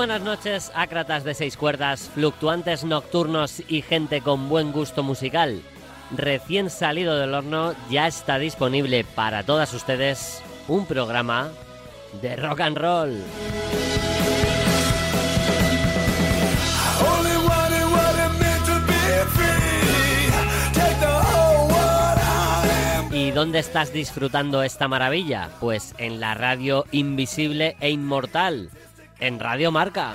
Buenas noches, ácratas de seis cuerdas, fluctuantes nocturnos y gente con buen gusto musical. Recién salido del horno, ya está disponible para todas ustedes un programa de rock and roll. ¿Y dónde estás disfrutando esta maravilla? Pues en la radio invisible e inmortal en Radio Marca.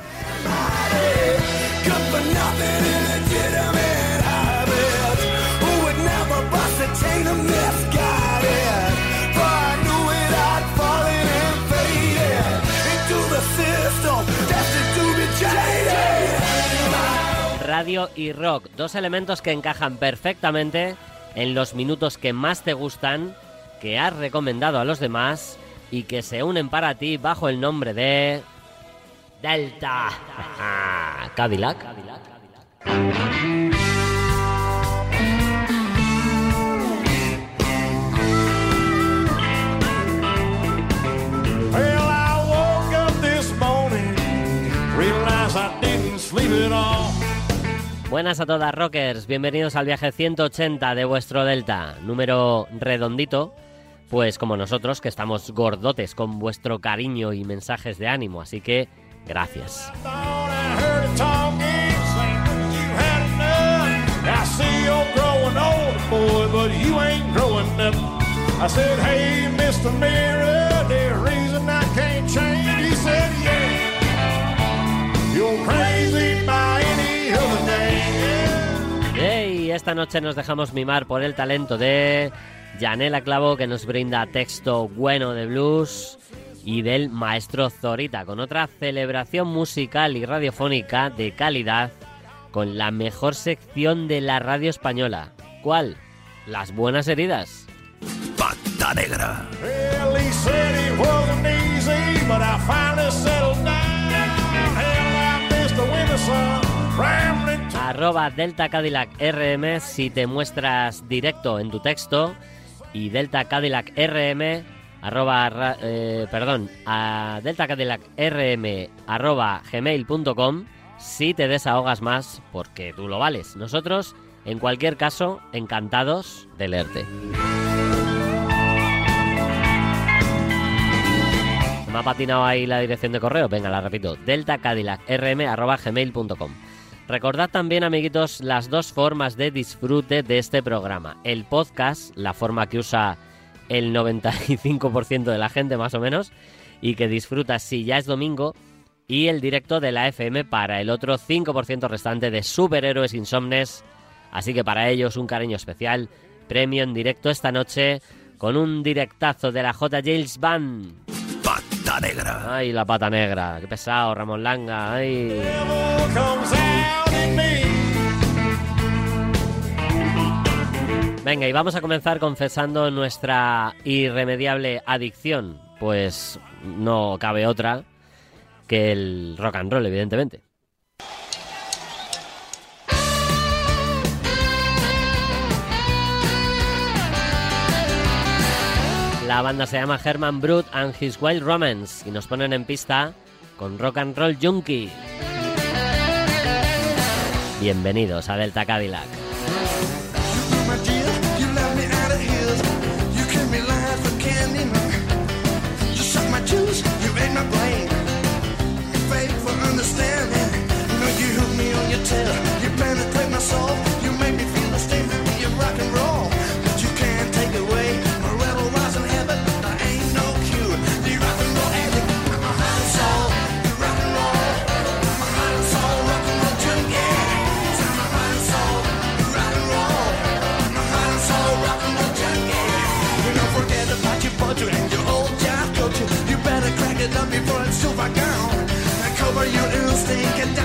Radio y rock, dos elementos que encajan perfectamente en los minutos que más te gustan, que has recomendado a los demás y que se unen para ti bajo el nombre de Delta. Cadillac. Well, I woke up this morning, realized I didn't sleep at all. Buenas a todas rockers, bienvenidos al viaje 180 de vuestro Delta, número redondito, pues como nosotros que estamos gordotes con vuestro cariño y mensajes de ánimo, así que Gracias. Hey, esta noche nos dejamos mimar por el talento de Janela Clavo, que nos brinda texto bueno de blues y del maestro Zorita, con otra celebración musical y radiofónica de calidad con la mejor sección de la radio española. ¿Cuál? Las buenas heridas. Pata negra. Arroba Delta Cadillac RM si te muestras directo en tu texto y Delta Cadillac RM arroba, eh, perdón, a Delta Cadillac rm arroba gmail.com si te desahogas más porque tú lo vales. Nosotros, en cualquier caso, encantados de leerte. ¿Me ha patinado ahí la dirección de correo? Venga, la repito. Delta Cadillac rm arroba gmail.com Recordad también, amiguitos, las dos formas de disfrute de este programa. El podcast, la forma que usa el 95% de la gente más o menos y que disfruta si ya es domingo y el directo de la FM para el otro 5% restante de superhéroes insomnes. Así que para ellos un cariño especial, premio en directo esta noche con un directazo de la J. James Band. Pata negra. Ay, la pata negra. Qué pesado, Ramón Langa. Ay. Venga, y vamos a comenzar confesando nuestra irremediable adicción. Pues no cabe otra que el rock and roll, evidentemente. La banda se llama Herman Brut and His Wild Romance y nos ponen en pista con Rock and Roll Junkie. Bienvenidos a Delta Cadillac. before it's too far gone. Cover your ears, think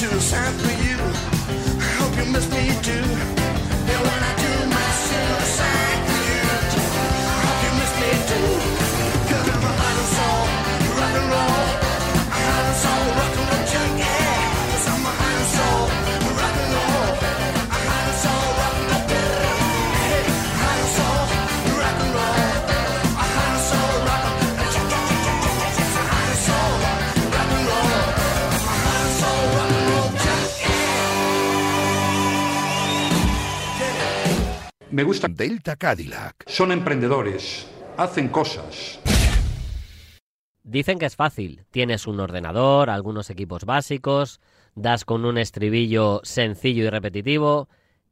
suicide for you. I hope you miss me too. Yeah, when I do my suicide Me gusta. Delta Cadillac. Son emprendedores, hacen cosas. Dicen que es fácil. Tienes un ordenador, algunos equipos básicos, das con un estribillo sencillo y repetitivo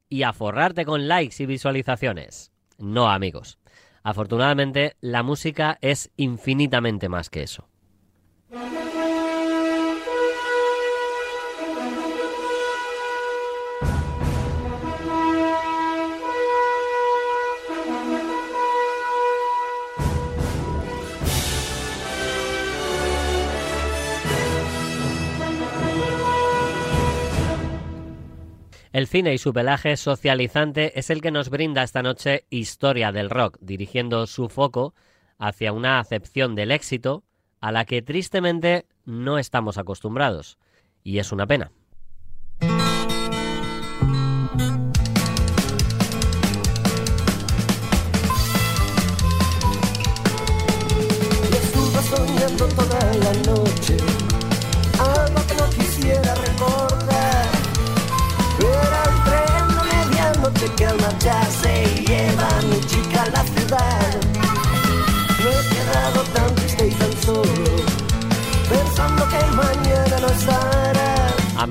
y a forrarte con likes y visualizaciones. No, amigos. Afortunadamente, la música es infinitamente más que eso. El cine y su pelaje socializante es el que nos brinda esta noche Historia del Rock, dirigiendo su foco hacia una acepción del éxito a la que tristemente no estamos acostumbrados. Y es una pena.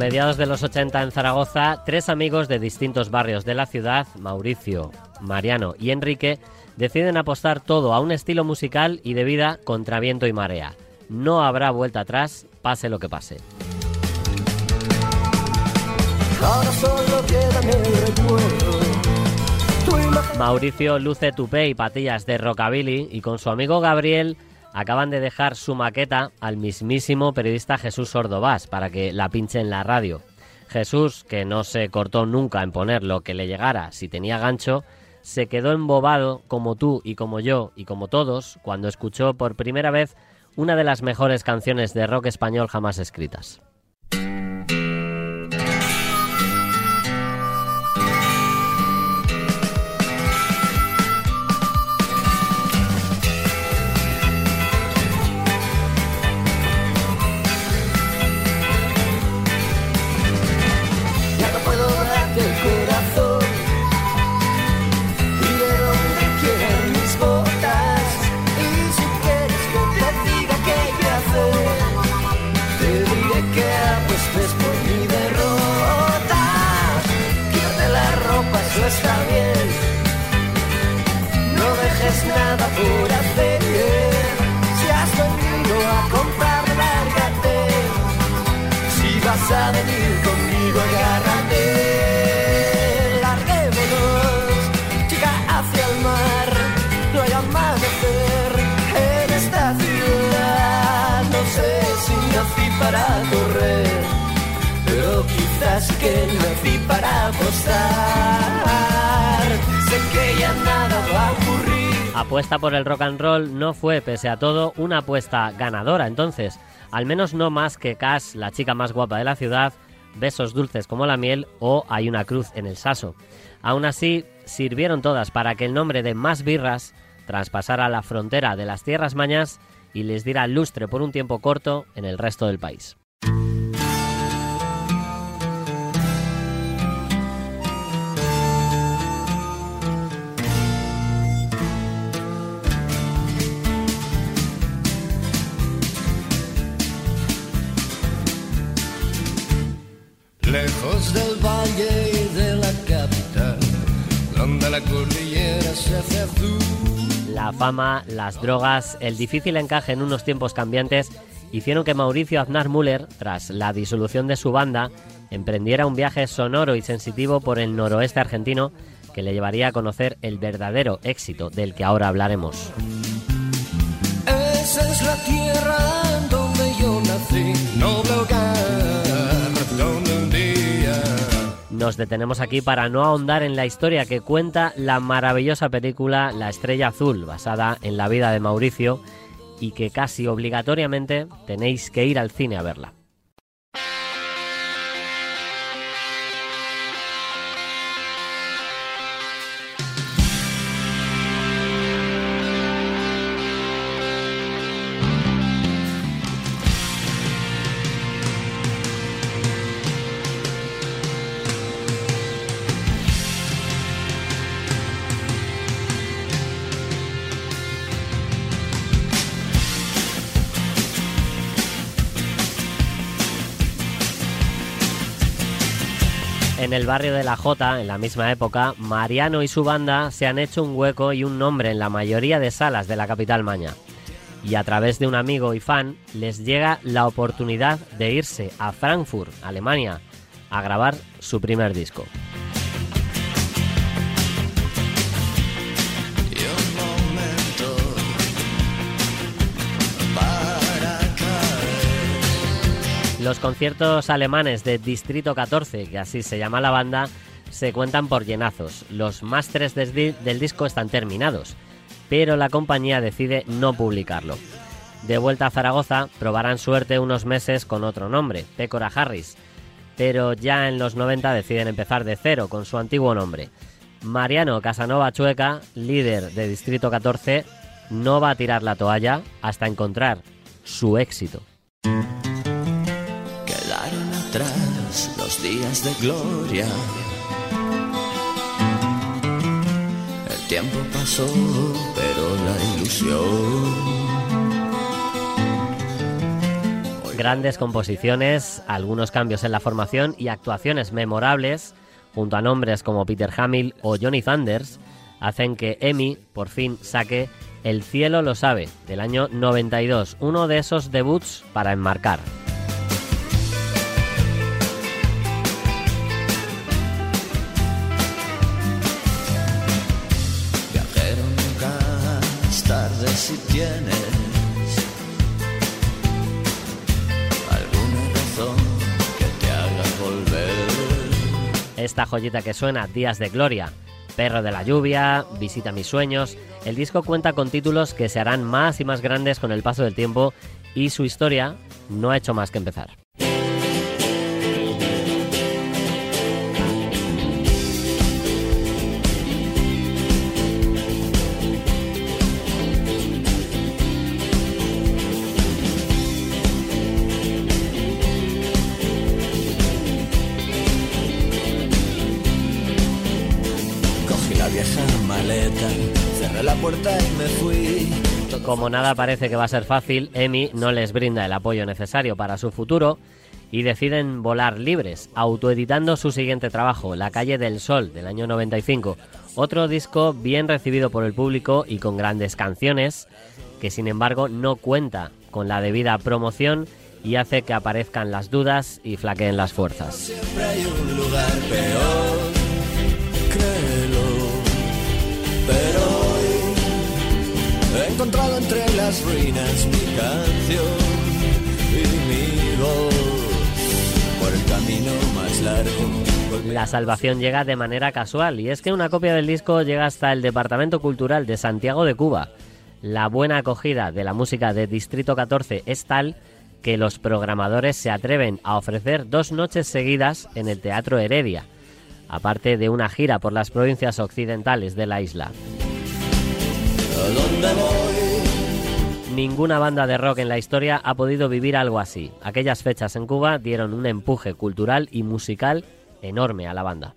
Mediados de los 80 en Zaragoza, tres amigos de distintos barrios de la ciudad, Mauricio, Mariano y Enrique, deciden apostar todo a un estilo musical y de vida contra viento y marea. No habrá vuelta atrás, pase lo que pase. Ahora solo queda Mauricio luce tupé y patillas de rockabilly y con su amigo Gabriel acaban de dejar su maqueta al mismísimo periodista Jesús Ordovás para que la pinche en la radio. Jesús, que no se cortó nunca en poner lo que le llegara si tenía gancho, se quedó embobado como tú y como yo y como todos cuando escuchó por primera vez una de las mejores canciones de rock español jamás escritas. Apuesta por el rock and roll no fue, pese a todo, una apuesta ganadora entonces. Al menos no más que Cash, la chica más guapa de la ciudad, Besos dulces como la miel o Hay una cruz en el saso. Aún así, sirvieron todas para que el nombre de Más Birras traspasara la frontera de las tierras mañas y les diera lustre por un tiempo corto en el resto del país. Lejos del valle y de la capital, donde la cordillera se hace azul. La fama, las drogas, el difícil encaje en unos tiempos cambiantes hicieron que Mauricio Aznar Müller, tras la disolución de su banda, emprendiera un viaje sonoro y sensitivo por el noroeste argentino que le llevaría a conocer el verdadero éxito del que ahora hablaremos. Esa es la nos detenemos aquí para no ahondar en la historia que cuenta la maravillosa película La Estrella Azul, basada en la vida de Mauricio y que casi obligatoriamente tenéis que ir al cine a verla. Barrio de La Jota, en la misma época, Mariano y su banda se han hecho un hueco y un nombre en la mayoría de salas de la capital maña. Y a través de un amigo y fan les llega la oportunidad de irse a Frankfurt, Alemania, a grabar su primer disco. Los conciertos alemanes de Distrito 14, que así se llama la banda, se cuentan por llenazos. Los másteres del disco están terminados, pero la compañía decide no publicarlo. De vuelta a Zaragoza, probarán suerte unos meses con otro nombre, Pécora Harris, pero ya en los 90 deciden empezar de cero con su antiguo nombre. Mariano Casanova Chueca, líder de Distrito 14, no va a tirar la toalla hasta encontrar su éxito. Días de gloria. El tiempo pasó, pero la ilusión. Grandes composiciones, algunos cambios en la formación y actuaciones memorables, junto a nombres como Peter Hamill o Johnny Thunders, hacen que Emi por fin saque El cielo lo sabe, del año 92, uno de esos debuts para enmarcar. Si tienes alguna razón que te haga volver. Esta joyita que suena, Días de Gloria, Perro de la Lluvia, Visita mis sueños. El disco cuenta con títulos que se harán más y más grandes con el paso del tiempo y su historia no ha hecho más que empezar. Como nada parece que va a ser fácil, Emi no les brinda el apoyo necesario para su futuro y deciden volar libres, autoeditando su siguiente trabajo, La calle del sol, del año 95. Otro disco bien recibido por el público y con grandes canciones, que sin embargo no cuenta con la debida promoción y hace que aparezcan las dudas y flaqueen las fuerzas. Siempre hay un lugar peor, encontrado entre las ruinas mi canción y mi voz por el camino más largo. La salvación llega de manera casual y es que una copia del disco llega hasta el Departamento Cultural de Santiago de Cuba. La buena acogida de la música de Distrito 14 es tal que los programadores se atreven a ofrecer dos noches seguidas en el Teatro Heredia, aparte de una gira por las provincias occidentales de la isla. ¿A dónde voy? Ninguna banda de rock en la historia ha podido vivir algo así. Aquellas fechas en Cuba dieron un empuje cultural y musical enorme a la banda.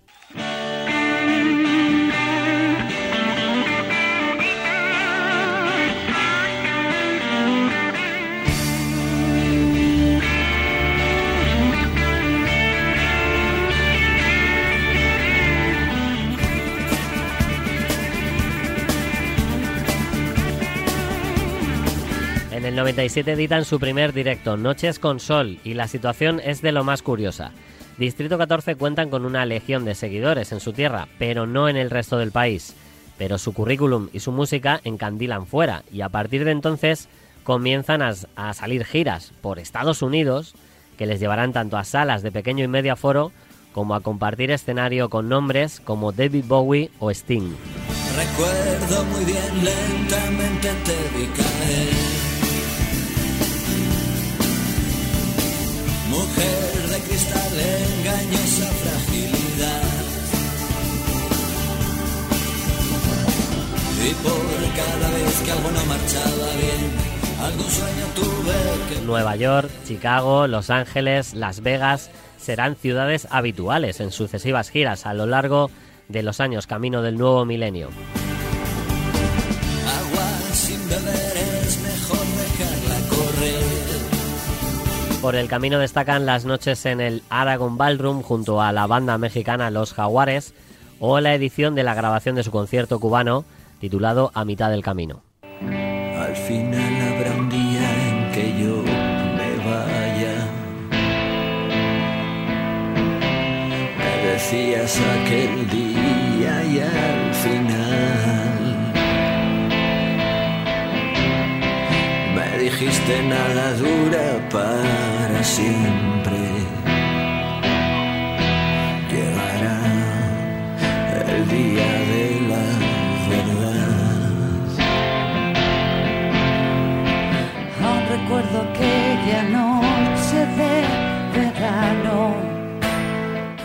El 97 editan su primer directo, Noches con Sol, y la situación es de lo más curiosa. Distrito 14 cuentan con una legión de seguidores en su tierra, pero no en el resto del país. Pero su currículum y su música encandilan fuera, y a partir de entonces comienzan a, salir giras por Estados Unidos que les llevarán tanto a salas de pequeño y medio aforo como a compartir escenario con nombres como David Bowie o Sting. Recuerdo muy bien, lentamente. Mujer de cristal, engañosa fragilidad. Y por cada vez que algo no marchaba bien, algún sueño tuve que Nueva York, Chicago, Los Ángeles, Las Vegas serán ciudades habituales en sucesivas giras a lo largo de los años camino del nuevo milenio. Por el camino destacan las noches en el Aragon Ballroom junto a la banda mexicana Los Jaguares o la edición de la grabación de su concierto cubano titulado A mitad del camino. Al final habrá un día en que yo me vaya. Decías aquel día dijiste nada dura para siempre. Llegará el día de la verdad. Aún recuerdo aquella noche de verano.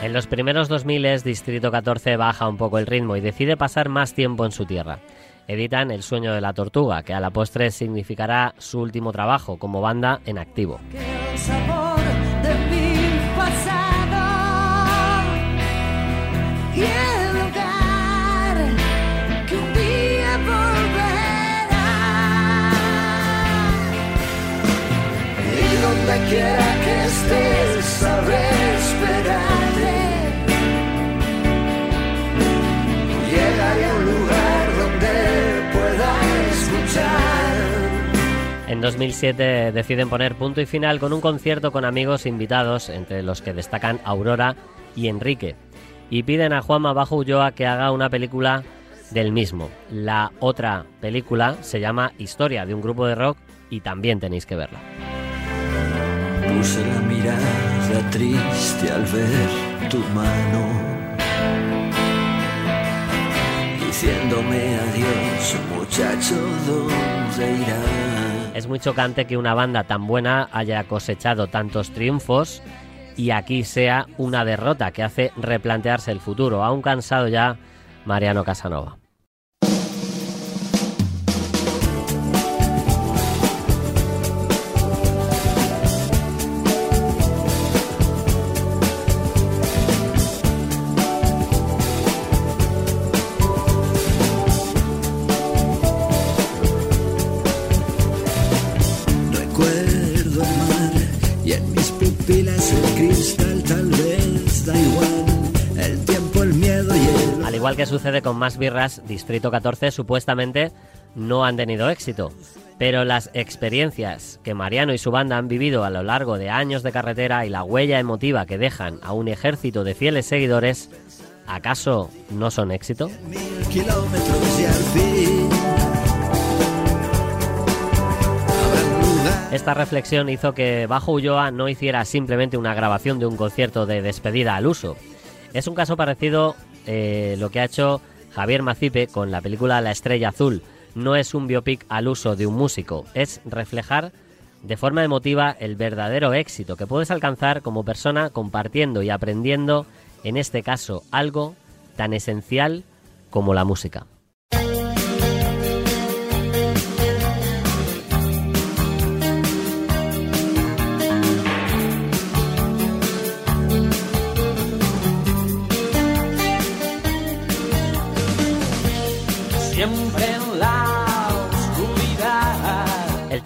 En los primeros 2000 Distrito 14 baja un poco el ritmo y decide pasar más tiempo en su tierra. Editan El sueño de la tortuga, que a la postre significará su último trabajo como banda en activo. quiera que estés, En 2007 deciden poner punto y final con un concierto con amigos invitados, entre los que destacan Aurora y Enrique, y piden a Juanma Bajo Ulloa que haga una película del mismo. La otra película se llama Historia de un grupo de rock y también tenéis que verla. Puse la mirada triste al ver tu mano. Diciéndome adiós, muchacho, ¿dónde irás? Es muy chocante que una banda tan buena haya cosechado tantos triunfos y aquí sea una derrota que hace replantearse el futuro, aún cansado ya Mariano Casanova. Con más birras, Distrito 14 supuestamente no han tenido éxito. Pero las experiencias que Mariano y su banda han vivido a lo largo de años de carretera y la huella emotiva que dejan a un ejército de fieles seguidores, ¿acaso no son éxito? Esta reflexión hizo que Bajo Ulloa no hiciera simplemente una grabación de un concierto de despedida al uso. Es un caso parecido eh, lo que ha hecho Javier Macipe con la película La Estrella Azul. No es un biopic al uso de un músico, es reflejar de forma emotiva el verdadero éxito que puedes alcanzar como persona compartiendo y aprendiendo, en este caso, algo tan esencial como la música.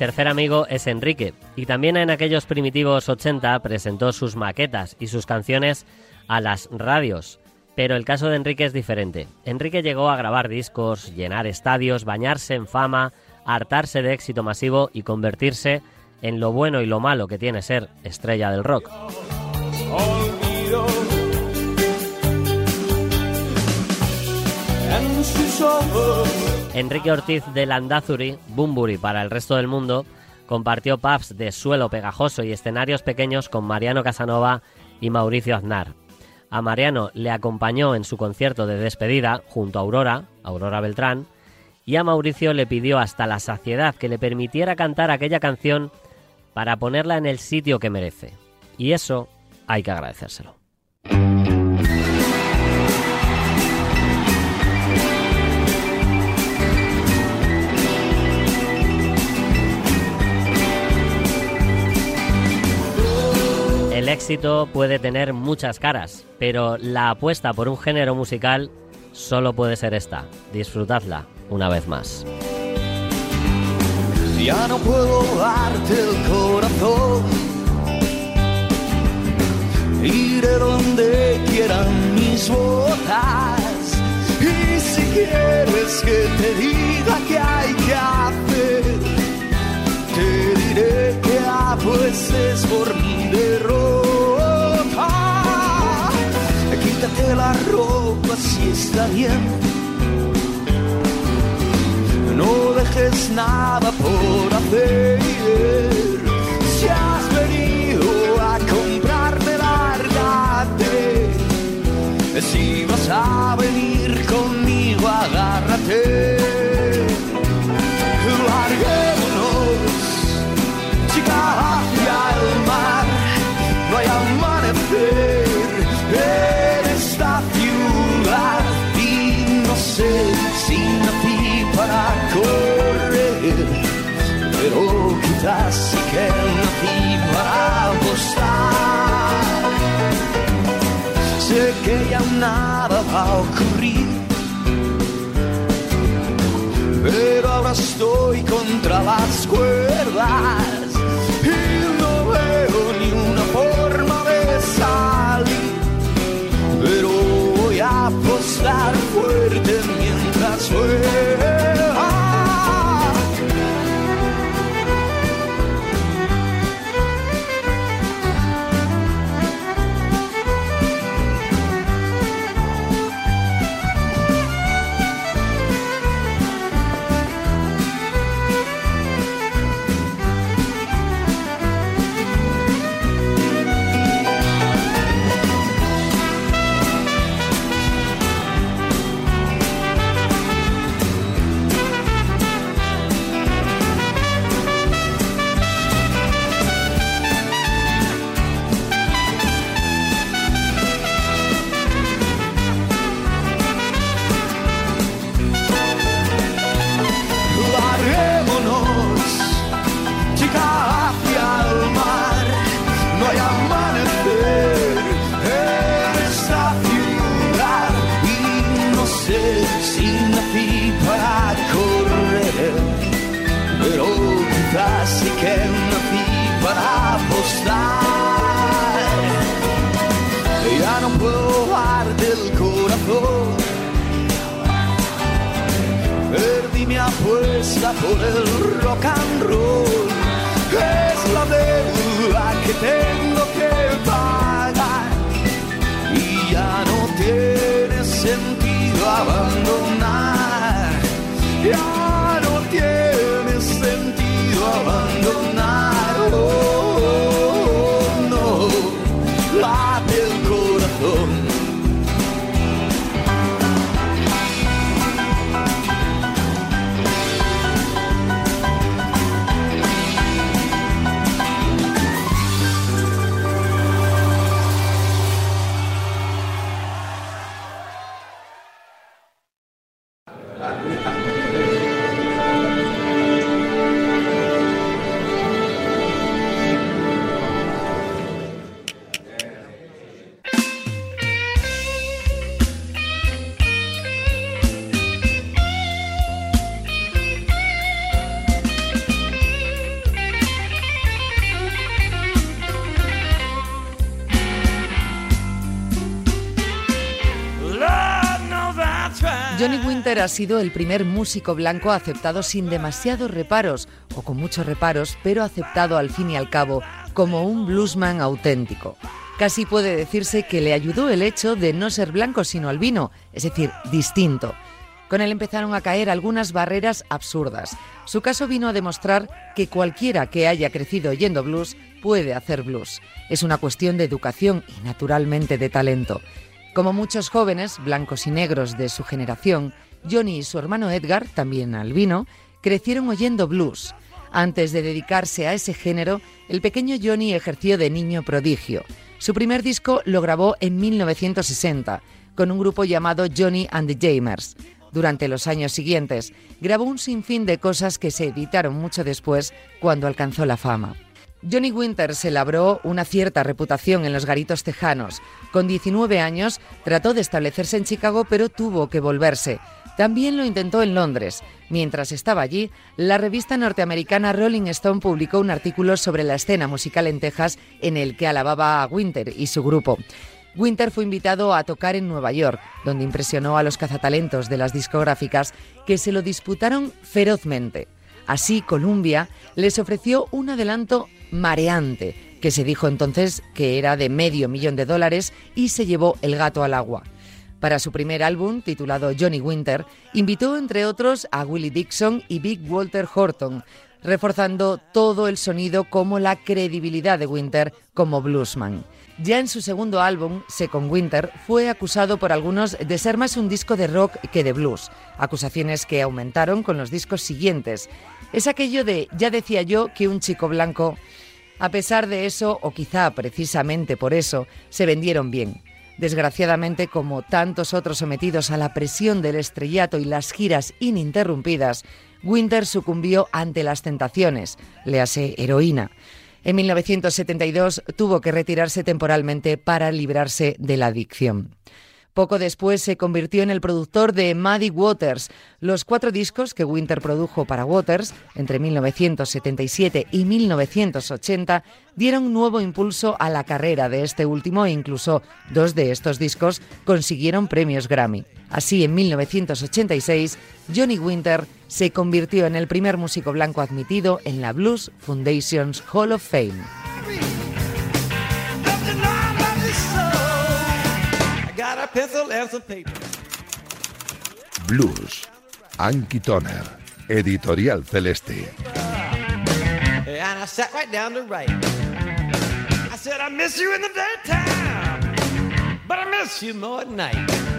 Tercer amigo es Enrique, y también en aquellos primitivos 80 presentó sus maquetas y sus canciones a las radios. Pero el caso de Enrique es diferente. Enrique llegó a grabar discos, llenar estadios, bañarse en fama, hartarse de éxito masivo y convertirse en lo bueno y lo malo que tiene ser estrella del rock. Enrique Ortiz de Landazuri, Bumburi para el resto del mundo, compartió pubs de suelo pegajoso y escenarios pequeños con Mariano Casanova y Mauricio Aznar. A Mariano le acompañó en su concierto de despedida junto a Aurora, Aurora Beltrán, y a Mauricio le pidió hasta la saciedad que le permitiera cantar aquella canción para ponerla en el sitio que merece. Y eso hay que agradecérselo. Éxito puede tener muchas caras, pero la apuesta por un género musical solo puede ser esta. Disfrutadla una vez más. Ya no puedo darte el corazón. Iré donde quieran mis botas. Y si quieres que te diga qué hay que hacer, te diré que apuestes por mi derrota. Quítate la ropa si está bien. No dejes nada por hacer. Si has venido a comprarme, lárgate. Si vas a venir conmigo, agárrate. Quizás sí que nací para apostar. Sé que ya nada va a ocurrir, pero ahora estoy contra las cuerdas por el rock and roll. Es la deuda que tengo que pagar. Y ya no tiene sentido abandonar. Ha sido el primer músico blanco aceptado sin demasiados reparos, o con muchos reparos, pero aceptado al fin y al cabo como un bluesman auténtico. Casi puede decirse que le ayudó el hecho de no ser blanco sino albino, es decir, distinto. Con él empezaron a caer algunas barreras absurdas. Su caso vino a demostrar que cualquiera que haya crecido oyendo blues puede hacer blues. Es una cuestión de educación y naturalmente de talento. Como muchos jóvenes, blancos y negros de su generación, Johnny y su hermano Edgar, también albino, crecieron oyendo blues. Antes de dedicarse a ese género, el pequeño Johnny ejerció de niño prodigio. Su primer disco lo grabó en 1960 con un grupo llamado Johnny and the Jamers. Durante los años siguientes, grabó un sinfín de cosas que se editaron mucho después cuando alcanzó la fama. Johnny Winter se labró una cierta reputación en los garitos tejanos. Con 19 años trató de establecerse en Chicago, pero tuvo que volverse. También lo intentó en Londres. Mientras estaba allí, la revista norteamericana Rolling Stone publicó un artículo sobre la escena musical en Texas en el que alababa a Winter y su grupo. Winter fue invitado a tocar en Nueva York, donde impresionó a los cazatalentos de las discográficas que se lo disputaron ferozmente. Así, Columbia les ofreció un adelanto mareante, que se dijo entonces que era de medio millón de dólares y se llevó el gato al agua. Para su primer álbum, titulado Johnny Winter, invitó entre otros a Willie Dixon y Big Walter Horton, reforzando todo el sonido como la credibilidad de Winter como bluesman. Ya en su segundo álbum, Second Winter, fue acusado por algunos de ser más un disco de rock que de blues, acusaciones que aumentaron con los discos siguientes. Es aquello de, ya decía yo, que un chico blanco... A pesar de eso, o quizá precisamente por eso, se vendieron bien. Desgraciadamente, como tantos otros sometidos a la presión del estrellato y las giras ininterrumpidas, Winter sucumbió ante las tentaciones, le hace heroína. En 1972 tuvo que retirarse temporalmente para librarse de la adicción. Poco después se convirtió en el productor de Muddy Waters. Los cuatro discos que Winter produjo para Waters entre 1977 y 1980 dieron nuevo impulso a la carrera de este último e incluso dos de estos discos consiguieron premios Grammy. Así, en 1986, Johnny Winter se convirtió en el primer músico blanco admitido en la Blues Foundation's Hall of Fame. Blues. Anki Toner. Editorial Celeste. And I sat right down to write. I said, I miss you in the daytime, but I miss you more at night.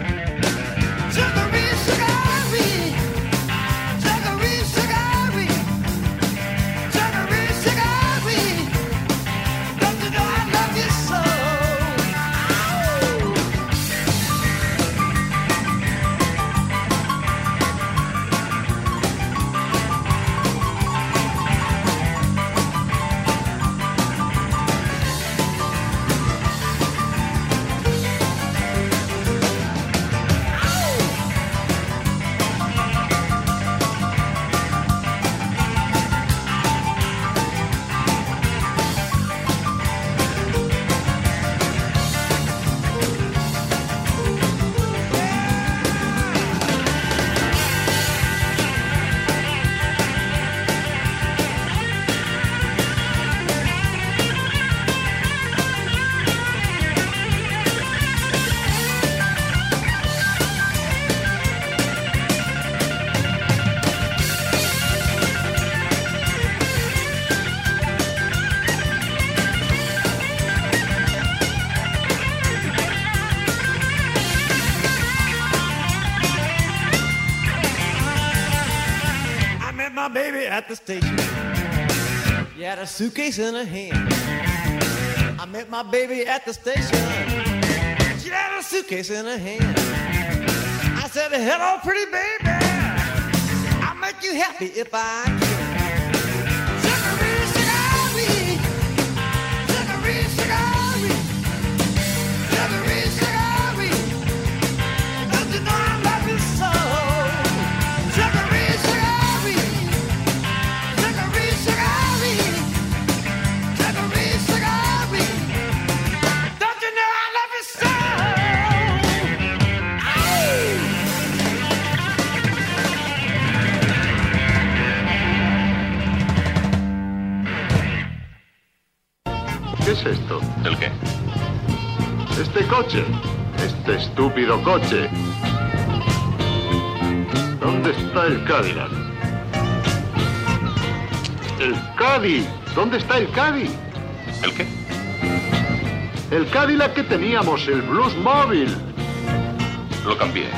Baby at the station. She had a suitcase in her hand. I met my baby at the station. She had a suitcase in her hand. I said, Hello, pretty baby. I'll make you happy if I can. Coche. Este estúpido coche. ¿Dónde está el Cadillac? ¡El Caddy! ¿Dónde está el Caddy? ¿El qué? El Cadillac que teníamos, el Blues Móvil. Lo cambié.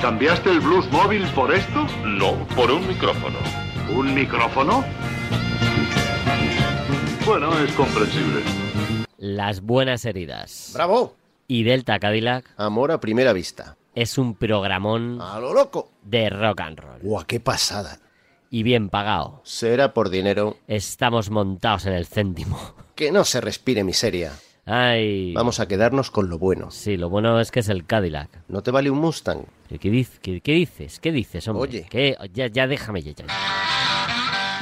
¿Cambiaste el Blues Móvil por esto? No, por un micrófono. ¿Un micrófono? Bueno, es comprensible. Las buenas heridas. ¡Bravo! Y Delta Cadillac Amor a primera vista. es un programón A lo loco. de rock and roll. ¡Guau, qué pasada! Y bien pagado. Será por dinero. Estamos montados en el céntimo. Que no se respire miseria. Ay. Vamos a quedarnos con lo bueno. Sí, lo bueno es que es el Cadillac. ¿No te vale un Mustang? ¿Qué, qué diz- qué- qué dices? ¿Qué dices, hombre? Oye. ¿Qué? Ya, ya déjame ya. ya.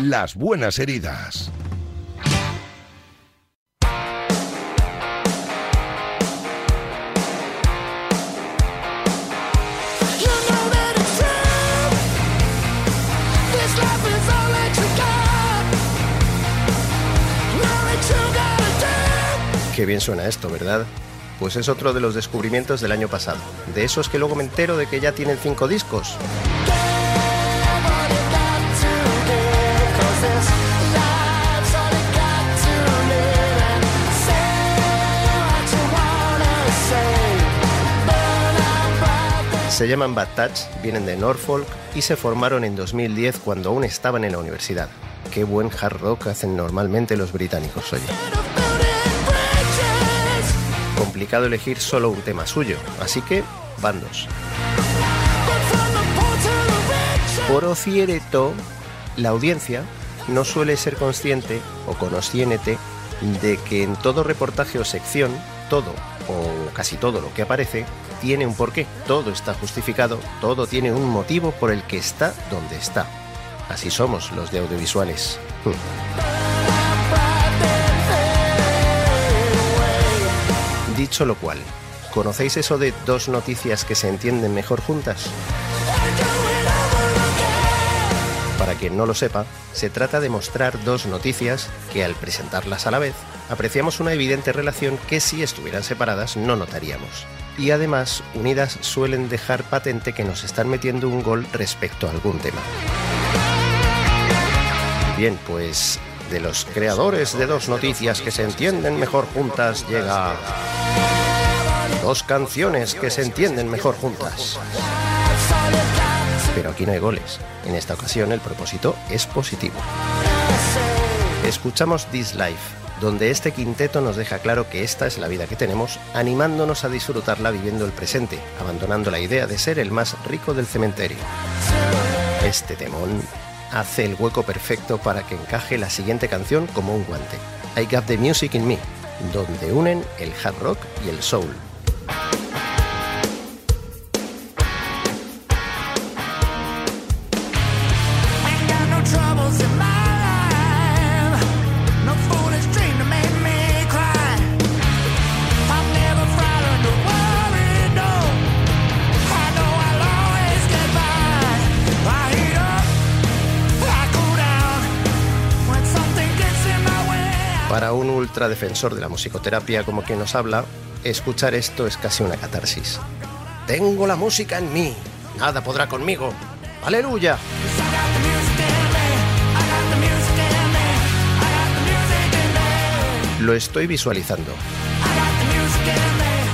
Las buenas heridas. Qué bien suena esto, ¿verdad? Pues es otro de los descubrimientos del año pasado. De esos que luego me entero de que ya tienen cinco discos. Se llaman Bad Touch, vienen de Norfolk y se formaron en 2010 cuando aún estaban en la universidad. Qué buen hard rock hacen normalmente los británicos, oye. Complicado elegir solo un tema suyo, así que bandos. Por cierto, la audiencia no suele ser consciente o consciente de que en todo reportaje o sección, todo o casi todo lo que aparece tiene un porqué, todo está justificado, todo tiene un motivo por el que está donde está. Así somos los de audiovisuales. Dicho lo cual, ¿conocéis eso de dos noticias que se entienden mejor juntas? Para quien no lo sepa, se trata de mostrar dos noticias que al presentarlas a la vez, apreciamos una evidente relación que si estuvieran separadas no notaríamos. Y además, unidas suelen dejar patente que nos están metiendo un gol respecto a algún tema. Bien, pues de los creadores de dos noticias que se entienden mejor juntas llega dos canciones que se entienden mejor juntas. Pero aquí no hay goles. En esta ocasión el propósito es positivo. Escuchamos This Life, donde este quinteto nos deja claro que esta es la vida que tenemos, animándonos a disfrutarla viviendo el presente, abandonando la idea de ser el más rico del cementerio. Este temón hace el hueco perfecto para que encaje la siguiente canción como un guante. I Got the Music in Me, donde unen el hard rock y el soul. Ultradefensor de la musicoterapia como quien nos habla, escuchar esto es casi una catarsis. Tengo la música en mí, nada podrá conmigo. ¡Aleluya! Lo estoy visualizando.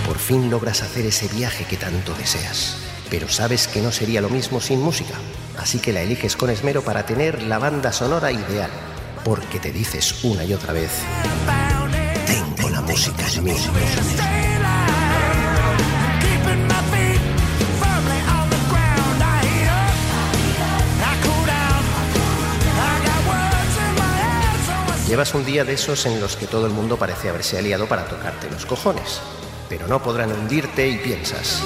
Por fin logras hacer ese viaje que tanto deseas. Pero sabes que no sería lo mismo sin música. Así que la eliges con esmero para tener la banda sonora ideal. Porque te dices una y otra vez, tengo la música en mí. keeping my feet firmly on the ground. I heat up, I cool down. I got words in my head, so I Llevas un día de esos en los que todo el mundo parece haberse aliado para tocarte los cojones. Pero no podrán hundirte y piensas,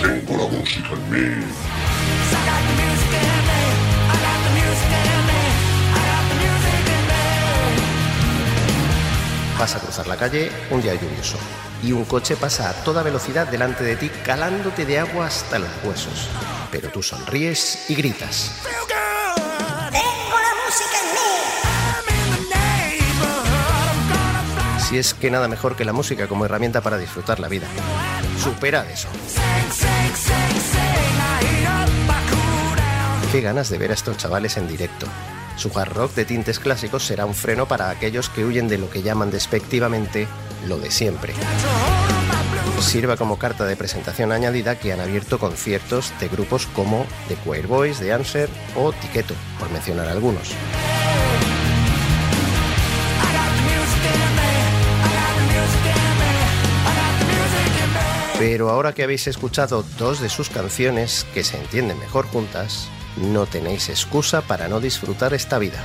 Tengo la música en mí. Vas a cruzar la calle un día lluvioso y un coche pasa a toda velocidad delante de ti calándote de agua hasta los huesos. Pero tú sonríes y gritas. Si es que nada mejor que la música como herramienta para disfrutar la vida. Supera eso. Qué ganas de ver a estos chavales en directo. Su hard rock de tintes clásicos será un freno para aquellos que huyen de lo que llaman despectivamente lo de siempre. Sirva como carta de presentación añadida que han abierto conciertos de grupos como The Queer Boys, The Answer o Tiqueto, por mencionar algunos. Pero ahora que habéis escuchado dos de sus canciones que se entienden mejor juntas, no tenéis excusa para no disfrutar esta vida.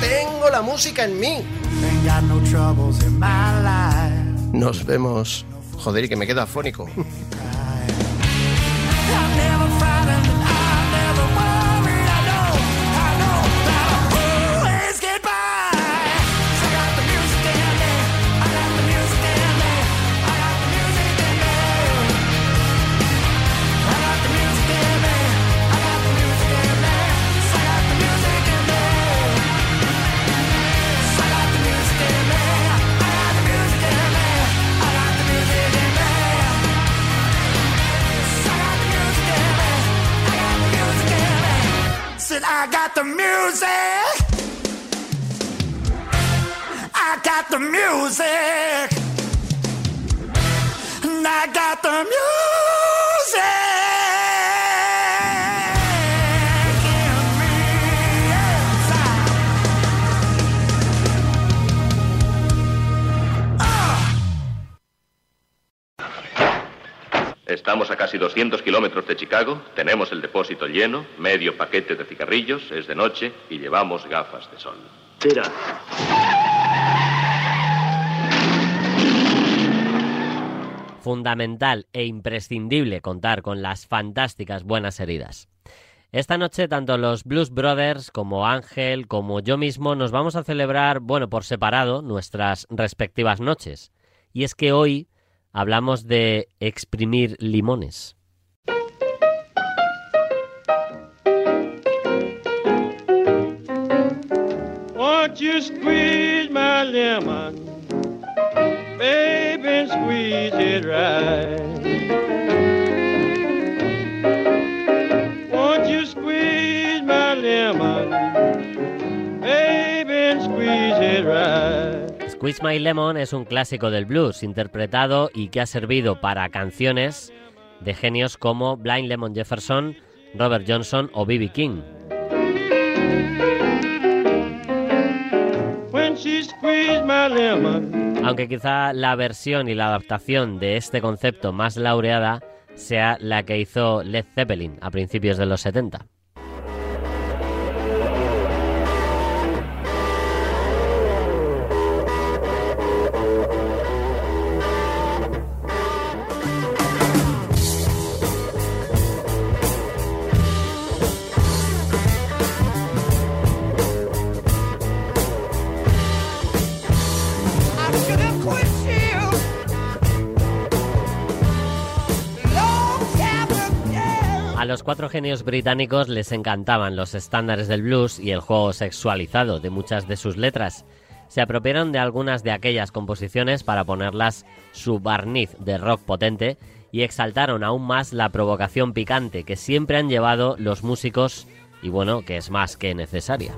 Tengo la música en mí. Nos vemos. Joder, y que me quedo afónico. casi 200 kilómetros de Chicago, tenemos el depósito lleno, medio paquete de cigarrillos, es de noche y llevamos gafas de sol. Tira. Fundamental e imprescindible contar con las fantásticas buenas heridas. Esta noche tanto los Blues Brothers como Ángel como yo mismo nos vamos a celebrar, bueno, por separado, nuestras respectivas noches. Y es que hoy hablamos de exprimir limones. Won't you squeeze my lemon, baby, squeeze it right? Won't you squeeze my lemon, baby, squeeze it right? Squeeze My Lemon es un clásico del blues interpretado y que ha servido para canciones de genios como Blind Lemon Jefferson, Robert Johnson o B.B. King. Aunque quizá la versión y la adaptación de este concepto más laureada sea la que hizo Led Zeppelin a principios de los 70. Los cuatro genios británicos les encantaban los estándares del blues y el juego sexualizado de muchas de sus letras. Se apropiaron de algunas de aquellas composiciones para ponerlas su barniz de rock potente y exaltaron aún más la provocación picante que siempre han llevado los músicos y bueno, que es más que necesaria.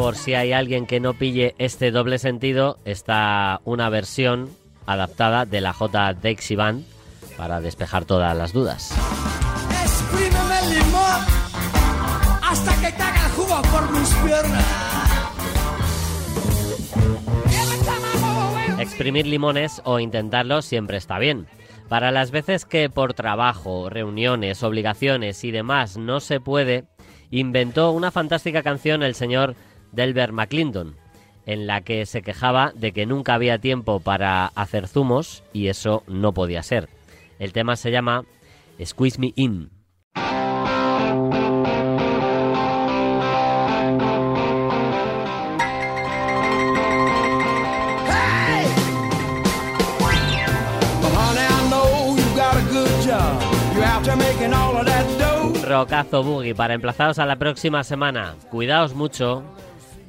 Por si hay alguien que no pille este doble sentido, está una versión adaptada de la J. Dixie Band para despejar todas las dudas. Exprímeme el limón hasta que te haga el jugo por mis piernas. Exprimir limones o intentarlo siempre está bien. Para las veces que por trabajo, reuniones, obligaciones y demás no se puede, inventó una fantástica canción el señor Delbert McClendon, en la que se quejaba de que nunca había tiempo para hacer zumos y eso no podía ser. El tema se llama Squeeze Me In. Rocazo Boogie para emplazaros a la próxima semana. Cuidaos mucho.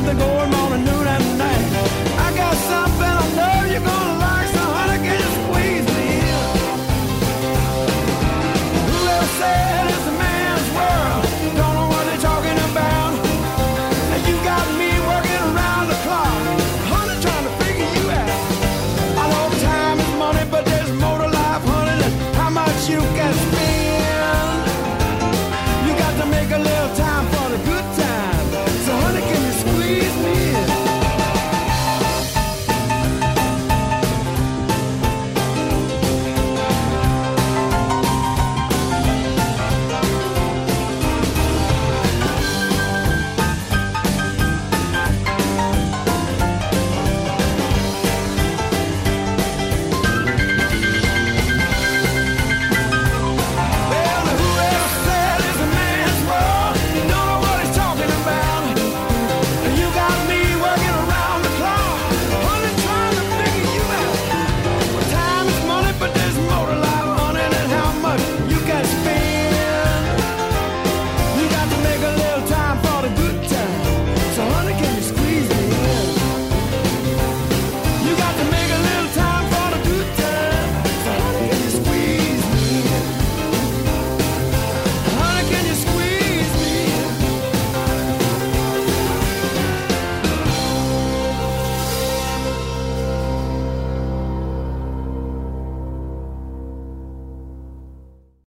something going morning, noon and night. I got something I know you're gonna